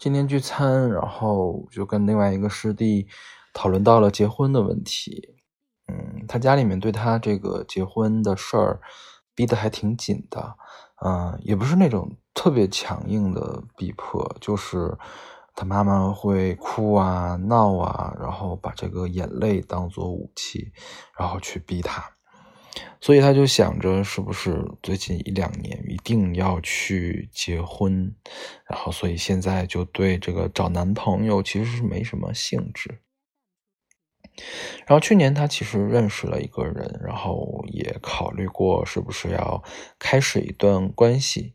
今天聚餐，然后就跟另外一个师弟讨论到了结婚的问题。嗯，他家里面对他这个结婚的事儿逼得还挺紧的，嗯，也不是那种特别强硬的逼迫，就是他妈妈会哭啊、闹啊，然后把这个眼泪当做武器，然后去逼他。所以他就想着，是不是最近一两年一定要去结婚，然后所以现在就对这个找男朋友其实是没什么兴致。然后去年他其实认识了一个人，然后也考虑过是不是要开始一段关系，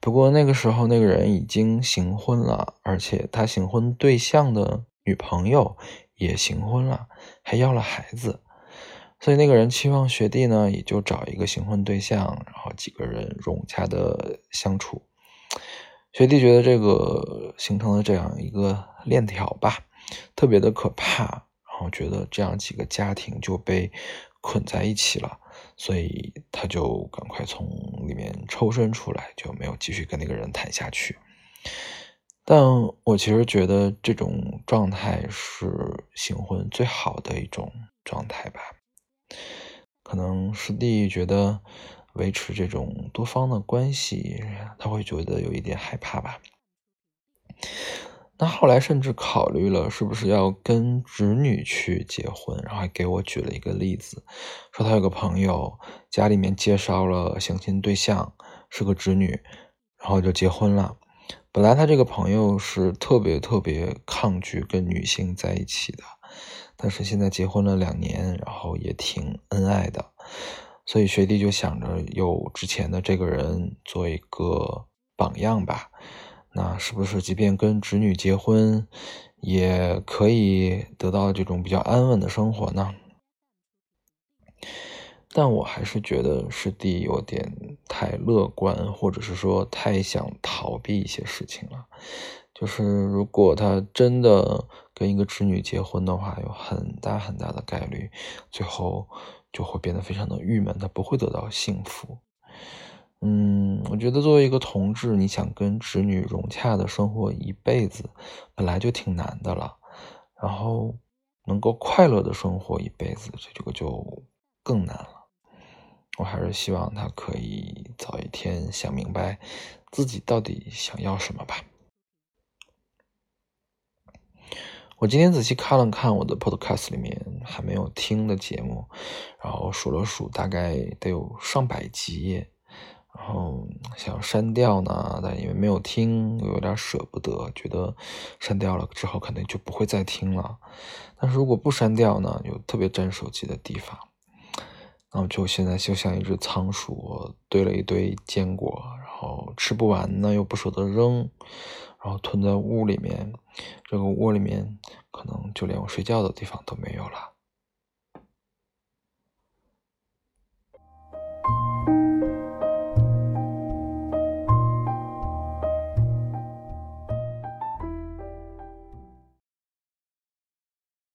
不过那个时候那个人已经行婚了，而且他行婚对象的女朋友也行婚了，还要了孩子。所以那个人期望学弟呢，也就找一个新婚对象，然后几个人融洽的相处。学弟觉得这个形成了这样一个链条吧，特别的可怕，然后觉得这样几个家庭就被捆在一起了，所以他就赶快从里面抽身出来，就没有继续跟那个人谈下去。但我其实觉得这种状态是新婚最好的一种状态吧。可能师弟觉得维持这种多方的关系，他会觉得有一点害怕吧。那后来甚至考虑了是不是要跟侄女去结婚，然后还给我举了一个例子，说他有个朋友家里面介绍了相亲对象，是个侄女，然后就结婚了。本来他这个朋友是特别特别抗拒跟女性在一起的。但是现在结婚了两年，然后也挺恩爱的，所以学弟就想着有之前的这个人做一个榜样吧。那是不是即便跟侄女结婚，也可以得到这种比较安稳的生活呢？但我还是觉得师弟有点太乐观，或者是说太想逃避一些事情了。就是如果他真的跟一个侄女结婚的话，有很大很大的概率，最后就会变得非常的郁闷，他不会得到幸福。嗯，我觉得作为一个同志，你想跟侄女融洽的生活一辈子，本来就挺难的了，然后能够快乐的生活一辈子，这个就更难了。我还是希望他可以早一天想明白自己到底想要什么吧。我今天仔细看了看我的 Podcast 里面还没有听的节目，然后数了数，大概得有上百集，然后想删掉呢，但因为没有听，又有点舍不得，觉得删掉了之后可能就不会再听了。但是如果不删掉呢，又特别占手机的地方，然后就现在就像一只仓鼠，堆了一堆坚果，后吃不完呢，又不舍得扔。然后囤在屋里面，这个窝里面可能就连我睡觉的地方都没有了。